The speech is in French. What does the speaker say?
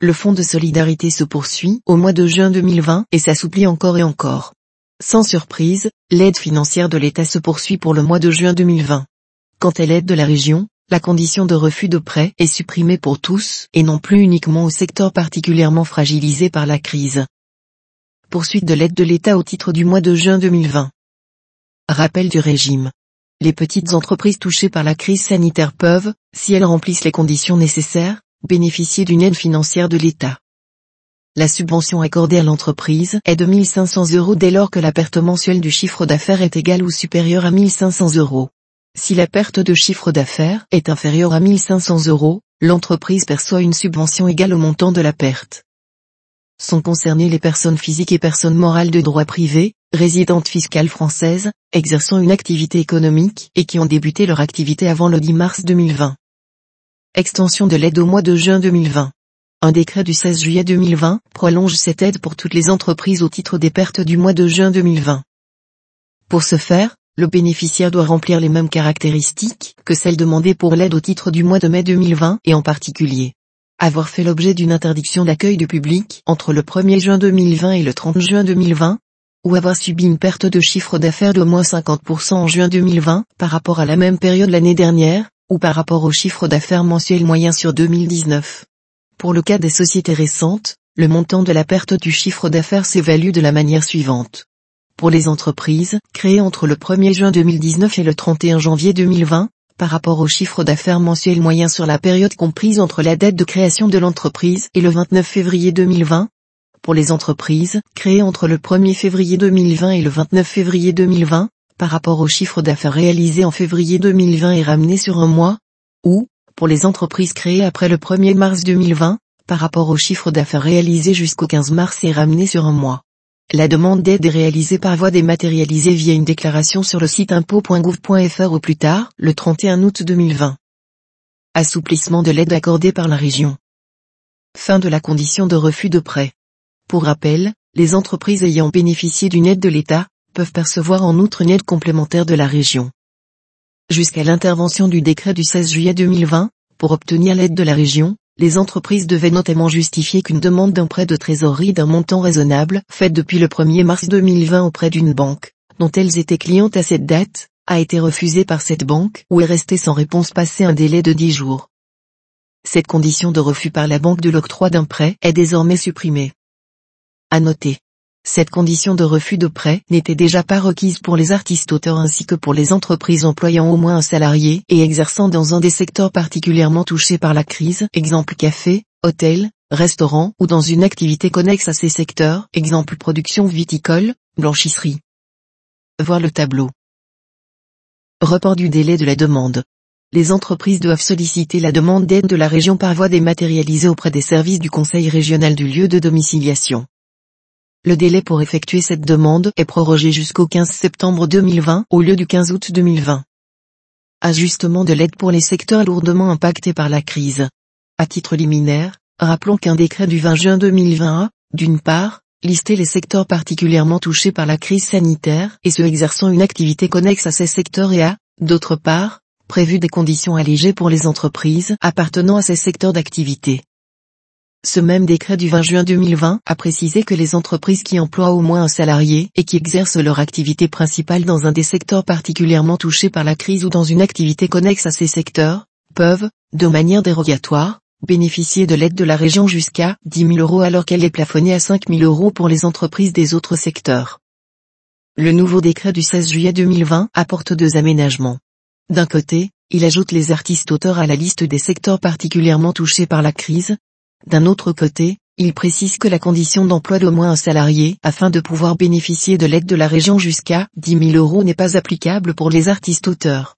le fonds de solidarité se poursuit au mois de juin 2020 et s'assouplit encore et encore. Sans surprise, l'aide financière de l'État se poursuit pour le mois de juin 2020. Quant à l'aide de la région, la condition de refus de prêt est supprimée pour tous et non plus uniquement au secteur particulièrement fragilisé par la crise. Poursuite de l'aide de l'État au titre du mois de juin 2020. Rappel du régime. Les petites entreprises touchées par la crise sanitaire peuvent, si elles remplissent les conditions nécessaires, bénéficier d'une aide financière de l'État. La subvention accordée à l'entreprise est de 1500 euros dès lors que la perte mensuelle du chiffre d'affaires est égale ou supérieure à 1500 euros. Si la perte de chiffre d'affaires est inférieure à 1500 euros, l'entreprise perçoit une subvention égale au montant de la perte. Sont concernées les personnes physiques et personnes morales de droit privé, résidentes fiscales françaises, exerçant une activité économique et qui ont débuté leur activité avant le 10 mars 2020. Extension de l'aide au mois de juin 2020. Un décret du 16 juillet 2020 prolonge cette aide pour toutes les entreprises au titre des pertes du mois de juin 2020. Pour ce faire, le bénéficiaire doit remplir les mêmes caractéristiques que celles demandées pour l'aide au titre du mois de mai 2020 et en particulier avoir fait l'objet d'une interdiction d'accueil du public entre le 1er juin 2020 et le 30 juin 2020, ou avoir subi une perte de chiffre d'affaires d'au moins 50% en juin 2020 par rapport à la même période l'année dernière, ou par rapport au chiffre d'affaires mensuel moyen sur 2019. Pour le cas des sociétés récentes, le montant de la perte du chiffre d'affaires s'évalue de la manière suivante. Pour les entreprises, créées entre le 1er juin 2019 et le 31 janvier 2020, par rapport au chiffre d'affaires mensuel moyen sur la période comprise entre la date de création de l'entreprise et le 29 février 2020, pour les entreprises créées entre le 1er février 2020 et le 29 février 2020, par rapport au chiffre d'affaires réalisé en février 2020 et ramené sur un mois, ou, pour les entreprises créées après le 1er mars 2020, par rapport au chiffre d'affaires réalisé jusqu'au 15 mars et ramené sur un mois. La demande d'aide est réalisée par voie dématérialisée via une déclaration sur le site impôt.gouv.fr au plus tard, le 31 août 2020. Assouplissement de l'aide accordée par la région. Fin de la condition de refus de prêt. Pour rappel, les entreprises ayant bénéficié d'une aide de l'État, peuvent percevoir en outre une aide complémentaire de la région. Jusqu'à l'intervention du décret du 16 juillet 2020, pour obtenir l'aide de la région, les entreprises devaient notamment justifier qu'une demande d'un prêt de trésorerie d'un montant raisonnable, faite depuis le 1er mars 2020 auprès d'une banque, dont elles étaient clientes à cette date, a été refusée par cette banque ou est restée sans réponse passé un délai de 10 jours. Cette condition de refus par la banque de l'octroi d'un prêt est désormais supprimée. À noter. Cette condition de refus de prêt n'était déjà pas requise pour les artistes-auteurs ainsi que pour les entreprises employant au moins un salarié et exerçant dans un des secteurs particulièrement touchés par la crise, exemple café, hôtel, restaurant ou dans une activité connexe à ces secteurs, exemple production viticole, blanchisserie. Voir le tableau. Report du délai de la demande. Les entreprises doivent solliciter la demande d'aide de la région par voie dématérialisée auprès des services du Conseil régional du lieu de domiciliation. Le délai pour effectuer cette demande est prorogé jusqu'au 15 septembre 2020 au lieu du 15 août 2020. Ajustement de l'aide pour les secteurs lourdement impactés par la crise. À titre liminaire, rappelons qu'un décret du 20 juin 2020 a, d'une part, listé les secteurs particulièrement touchés par la crise sanitaire et ceux exerçant une activité connexe à ces secteurs et a, d'autre part, prévu des conditions allégées pour les entreprises appartenant à ces secteurs d'activité. Ce même décret du 20 juin 2020 a précisé que les entreprises qui emploient au moins un salarié et qui exercent leur activité principale dans un des secteurs particulièrement touchés par la crise ou dans une activité connexe à ces secteurs, peuvent, de manière dérogatoire, bénéficier de l'aide de la région jusqu'à 10 000 euros alors qu'elle est plafonnée à 5 000 euros pour les entreprises des autres secteurs. Le nouveau décret du 16 juillet 2020 apporte deux aménagements. D'un côté, il ajoute les artistes auteurs à la liste des secteurs particulièrement touchés par la crise, d'un autre côté, il précise que la condition d'emploi d'au moins un salarié afin de pouvoir bénéficier de l'aide de la région jusqu'à 10 000 euros n'est pas applicable pour les artistes auteurs.